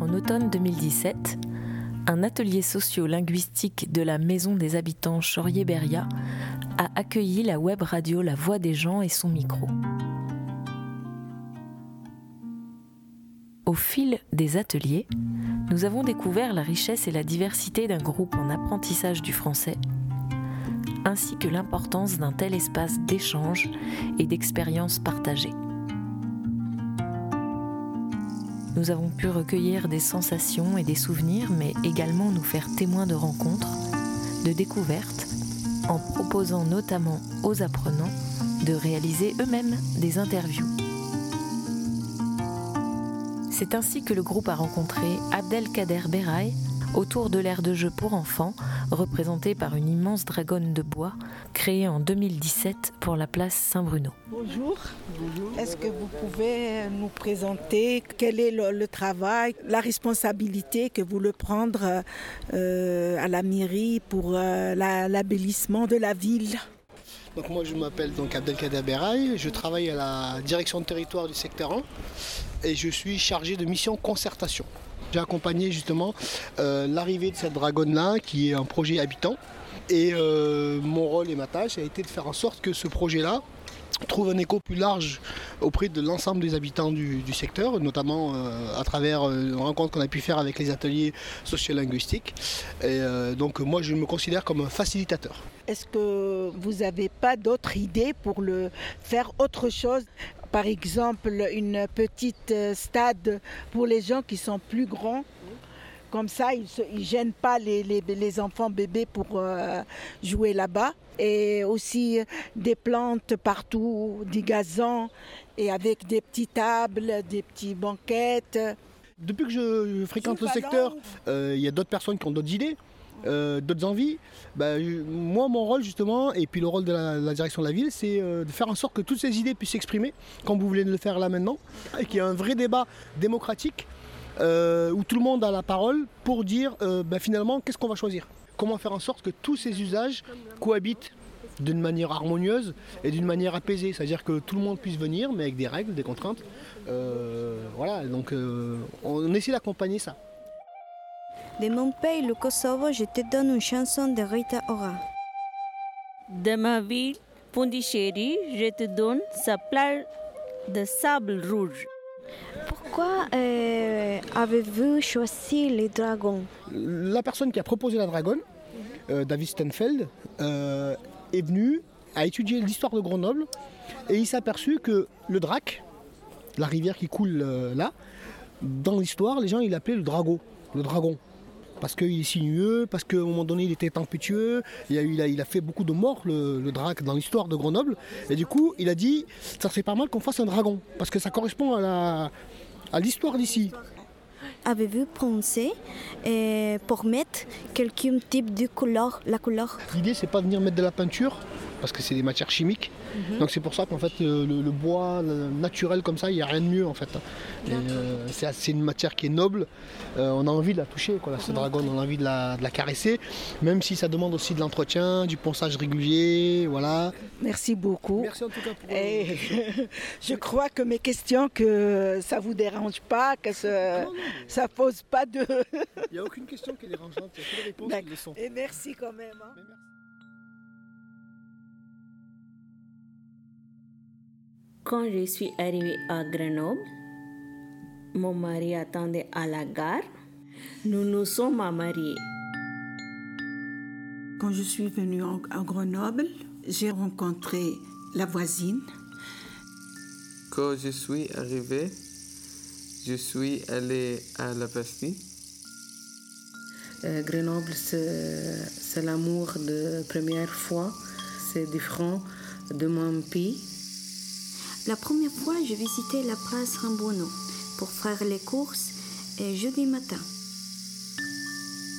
En automne 2017, un atelier socio-linguistique de la Maison des habitants Chaurier-Beria a accueilli la web radio La Voix des gens et son micro. Au fil des ateliers, nous avons découvert la richesse et la diversité d'un groupe en apprentissage du français, ainsi que l'importance d'un tel espace d'échange et d'expériences partagées. Nous avons pu recueillir des sensations et des souvenirs, mais également nous faire témoins de rencontres, de découvertes, en proposant notamment aux apprenants de réaliser eux-mêmes des interviews. C'est ainsi que le groupe a rencontré Abdelkader Beraï autour de l'aire de jeu pour enfants, représenté par une immense dragonne de bois créée en 2017 pour la place Saint-Bruno. Bonjour. Est-ce que vous pouvez nous présenter quel est le, travail, la responsabilité que vous le prendre euh, à la mairie pour euh, l'abellissement de la ville? Donc moi je m'appelle donc Abdelkader Beraï, je travaille à la direction de territoire du secteur 1 et je suis chargé de mission concertation. J'ai accompagné justement euh, l'arrivée de cette dragonne-là, qui est un projet habitant. Et euh, mon rôle et ma tâche a été de faire en sorte que ce projet-là trouve un écho plus large auprès de l'ensemble des habitants du, secteur, notamment euh, à travers une rencontre qu'on a pu faire avec les ateliers sociolinguistiques. Et donc moi je me considère comme un facilitateur. Est-ce que vous n'avez pas d'autres idées pour le faire autre chose? Par exemple une petite euh, stade pour les gens qui sont plus grands. Comme ça, ils ne gênent pas les, enfants bébés pour euh, jouer là-bas. Et aussi des plantes partout, des gazons, et avec des petites tables, des petites banquettes. Depuis que je fréquente le secteur, euh, il y a d'autres personnes qui ont d'autres idées. Euh, d'autres envies, bah, moi mon rôle justement, et puis le rôle de la, direction de la ville, c'est euh, de faire en sorte que toutes ces idées puissent s'exprimer, comme vous voulez le faire là maintenant, et qu'il y ait un vrai débat démocratique euh, où tout le monde a la parole pour dire bah, finalement qu'est-ce qu'on va choisir? Comment faire en sorte que tous ces usages cohabitent d'une manière harmonieuse et d'une manière apaisée, c'est-à-dire que tout le monde puisse venir, mais avec des règles, des contraintes. voilà, donc on essaie d'accompagner ça. De mon pays, le Kosovo, je te donne une chanson de Rita Ora. De ma ville, Pondichéry, je te donne sa plage de sable rouge. Pourquoi euh, avez-vous choisi les dragons? La personne qui a proposé la dragonne, euh, David Stenfeld, euh, est venu, a étudié l'histoire de Grenoble et il s'est aperçu que le Drac, la rivière qui coule là, dans l'histoire, les gens il l'appelaient le drago, le dragon parce qu'il est sinueux, parce qu'à un moment donné il était tempétueux, il a, fait beaucoup de morts le, drac dans l'histoire de Grenoble, et du coup il a dit ça serait pas mal qu'on fasse un dragon, parce que ça correspond à l'histoire d'ici. Avez-vous pensé euh, pour mettre quelques type de couleur, la couleur L'idée c'est pas de venir mettre de la peinture, parce que c'est des matières chimiques. Mhm. Donc c'est pour ça qu'en fait le, bois naturel comme ça, il n'y a rien de mieux en fait. Euh, c'est une matière qui est noble. Euh, on a envie de la toucher, quoi, ce dragon, on a envie de la, caresser, même si ça demande aussi de l'entretien, du ponçage régulier, voilà. Merci beaucoup. Merci en tout cas pour. je crois que mes questions que ça vous dérange pas, que ça, ça pose pas de. il n'y a aucune question qui est dérangeante, il y a que les réponses qui le sont. Et merci quand même. Hein. Quand je suis arrivée à Grenoble, mon mari attendait à la gare. Nous nous sommes mariés. Quand je suis venue à Grenoble, j'ai rencontré la voisine. Quand je suis arrivée, je suis allée à la Bastille. Euh, Grenoble, c'est l'amour de première fois. C'est différent de mon pays. La première fois, je visitais la place Rambono pour faire les courses et jeudi matin.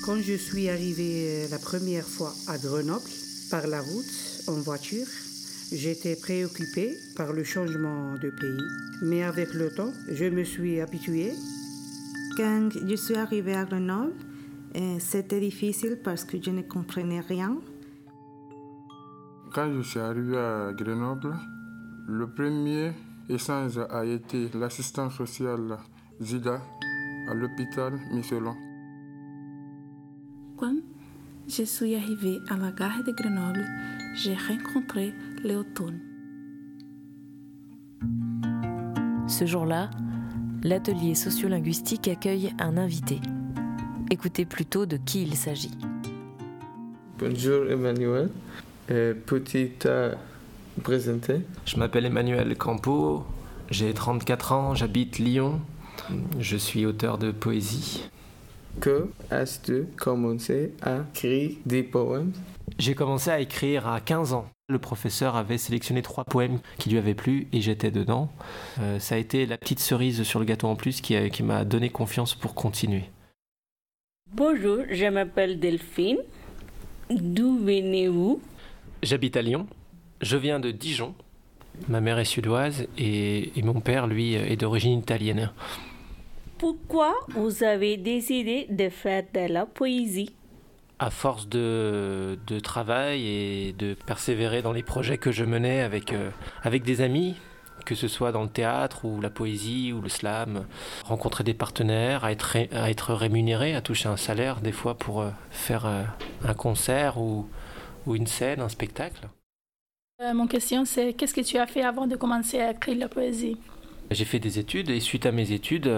Quand je suis arrivée euh, la première fois à Grenoble, par la route, en voiture, j'étais préoccupée par le changement de pays. Mais avec le temps, je me suis habituée. Quand je suis arrivée à Grenoble, euh, c'était difficile parce que je ne comprenais rien. Quand je suis arrivée à Grenoble, le premier échange a été l'assistant social Zida à l'hôpital Michelin. Quand je suis arrivée à la gare de Grenoble, j'ai rencontré Léotone. Ce jour-là, l'atelier sociolinguistique accueille un invité. Écoutez plutôt de qui il s'agit. Bonjour Emmanuel. Euh, Petite à présenter? Je m'appelle Emmanuel Campo, j'ai 34 ans, j'habite Lyon. Je suis auteur de poésie. Que as-tu commencé à écrire des poèmes? J'ai commencé à écrire à 15 ans. Le professeur avait sélectionné trois poèmes qui lui avaient plu et j'étais dedans. Euh, ça a été la petite cerise sur le gâteau en plus qui, a- qui m'a donné confiance pour continuer. Bonjour, je m'appelle Delphine. D'où venez-vous? J'habite à Lyon. Je viens de Dijon. Ma mère est suédoise et, et mon père, lui, est d'origine italienne. Pourquoi vous avez décidé de faire de la poésie? À force de, de travail et de persévérer dans les projets que je menais avec, euh, avec des amis, que ce soit dans le théâtre ou la poésie ou le slam, rencontrer des partenaires, à être, ré- à être rémunéré, à toucher un salaire des fois pour euh, faire euh, un concert ou, ou une scène, un spectacle. Mon question, c'est qu'est-ce que tu as fait avant de commencer à écrire la poésie? J'ai fait des études et suite à mes études,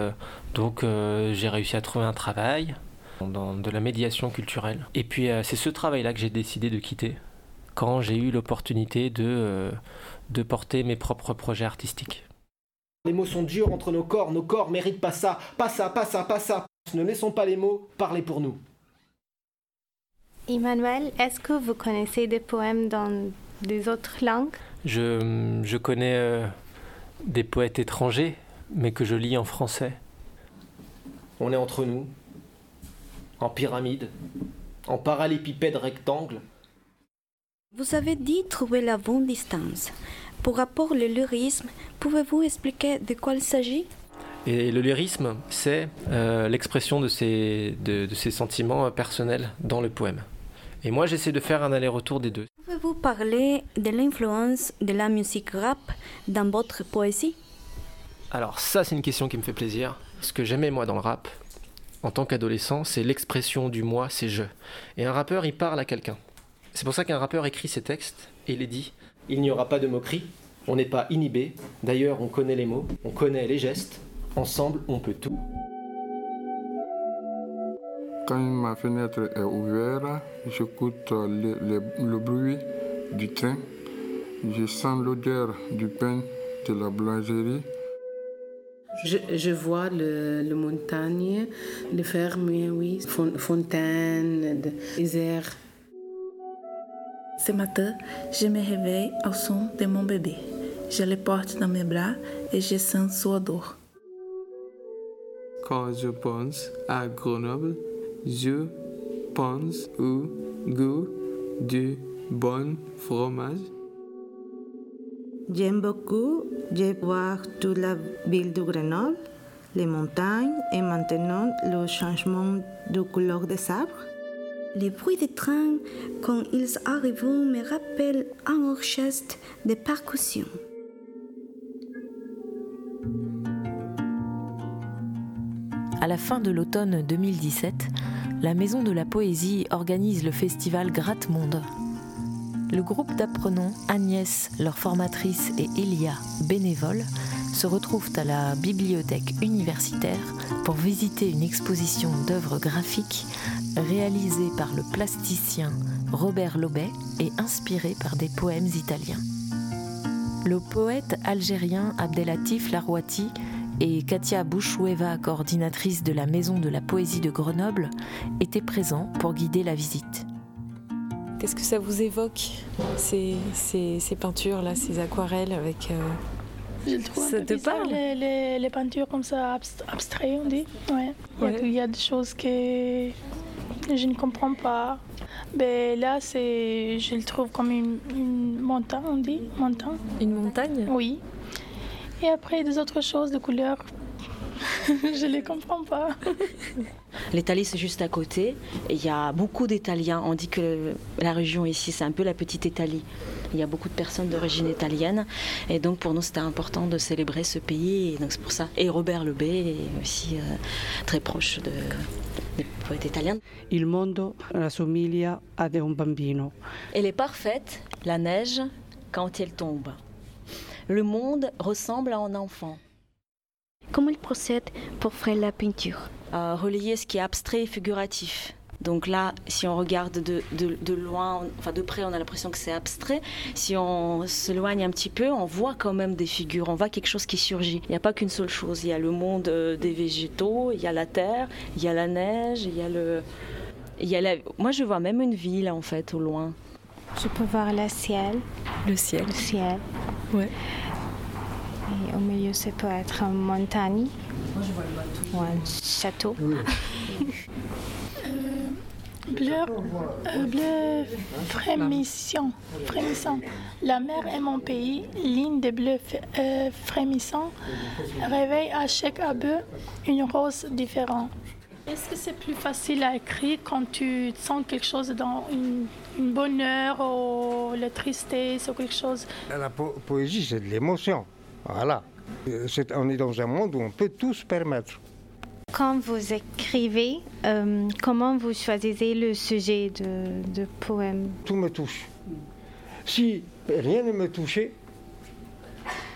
donc j'ai réussi à trouver un travail dans de la médiation culturelle. Et puis euh, c'est ce travail-là que j'ai décidé de quitter quand j'ai eu l'opportunité de, euh, de porter mes propres projets artistiques. Les mots sont durs entre nos corps, nos corps méritent pas ça, pas ça, pas ça, pas ça. Ne laissons pas les mots parler pour nous. Emmanuel, est-ce que vous connaissez des poèmes dans des autres langues? Je, je connais euh, des poètes étrangers, mais que je lis en français. On est entre nous, en pyramide, en parallépipède rectangle. Vous avez dit trouver la bonne distance. Pour rapport le lyrisme, pouvez-vous expliquer de quoi il s'agit? Et le lyrisme, c'est euh, l'expression de ces, de, de ces sentiments euh, personnels dans le poème. Et moi, j'essaie de faire un aller-retour des deux. Pouvez-vous parler de l'influence de la musique rap dans votre poésie? Alors ça, c'est une question qui me fait plaisir. Ce que j'aimais moi dans le rap, en tant qu'adolescent, c'est l'expression du moi, c'est je. Et un rappeur, il parle à quelqu'un. C'est pour ça qu'un rappeur écrit ses textes et les dit. Il n'y aura pas de moquerie, on n'est pas inhibé. D'ailleurs, on connaît les mots, on connaît les gestes. Ensemble, on peut tout. Quand ma fenêtre est ouverte, j'écoute le, le- le bruit du train. Je sens l'odeur du pain de la boulangerie. Je, je vois le, le montagne, les fermes, oui, fon- fontaines, les airs. Ce matin, je me réveille au son de mon bébé. Je le porte dans mes bras et je sens son odeur. Quand je pense à Grenoble, je pense au goût du bon fromage. J'aime beaucoup de voir toute la ville de Grenoble, les montagnes et maintenant le changement de couleur des arbres. Les bruits des trains quand ils arrivent me rappellent un orchestre de percussion. À la fin de l'automne 2017, la Maison de la Poésie organise le festival Gratte-Monde. Le groupe d'apprenants Agnès, leur formatrice, et Elia, bénévole, se retrouvent à la bibliothèque universitaire pour visiter une exposition d'œuvres graphiques réalisée par le plasticien Robert Lobet et inspirée par des poèmes italiens. Le poète algérien Abdelatif Larouati et Katia Bouchoueva, coordinatrice de la Maison de la Poésie de Grenoble, étaient présents pour guider la visite. Qu'est-ce que ça vous évoque, ces, ces, ces peintures-là, ces aquarelles avec... euh, Ça te parle les, les, les peintures comme ça, abst- abstraites, on dit. Ouais. Il y a- Ouais. Il y, a des choses que je ne comprends pas. Mais là, c'est, je le trouve comme une, une montagne, on dit. Montagne. Une montagne? Oui. Et après, des autres choses de couleurs, je ne les comprends pas. L'Italie, c'est juste à côté. Il y a beaucoup d'Italiens. On dit que la région ici, c'est un peu la petite Italie. Il y a beaucoup de personnes d'origine italienne. Et donc, pour nous, c'était important de célébrer ce pays. Et donc, c'est pour ça. Et Robert Lebé est aussi euh, très proche de, des poètes italiens. Il mondo rassomiglia ad un bambino. Elle est parfaite, la neige, quand elle tombe. Le monde ressemble à un enfant. Comment il procède pour faire la peinture à relier ce qui est abstrait et figuratif. Donc là, si on regarde de, de, de loin, enfin de près, on a l'impression que c'est abstrait. Si on s'éloigne un petit peu, on voit quand même des figures, on voit quelque chose qui surgit. Il n'y a pas qu'une seule chose. Il y a le monde euh, des végétaux, il y a la terre, il y a la neige, il y a le... Il y a la... Moi, je vois même une ville, en fait, au loin. Je peux voir le ciel. Le ciel. Le ciel. Ouais. Au milieu, ça peut être une montagne. Moi, je vois le bateau. Ou un château. Bleu, euh, bleu frémissant, frémissant. La mer est mon pays, ligne de bleu euh, frémissant, réveille à chaque abeu une rose différente. Est-ce que c'est plus facile à écrire quand tu sens quelque chose dans une, une bonheur ou la tristesse ou quelque chose? La po poésie, c'est de l'émotion. Voilà. C'est- on est dans un monde où on peut tout se permettre. Quand vous écrivez, euh, comment vous choisissez le sujet de, de poème? Tout me touche. Si rien ne me touchait,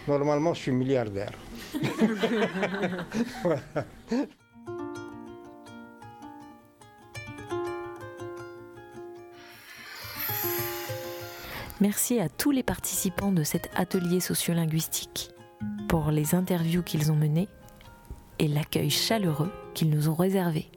normalement, je suis milliardaire. Voilà. Merci à tous les participants de cet atelier sociolinguistique pour les interviews qu'ils ont menées et l'accueil chaleureux qu'ils nous ont réservé.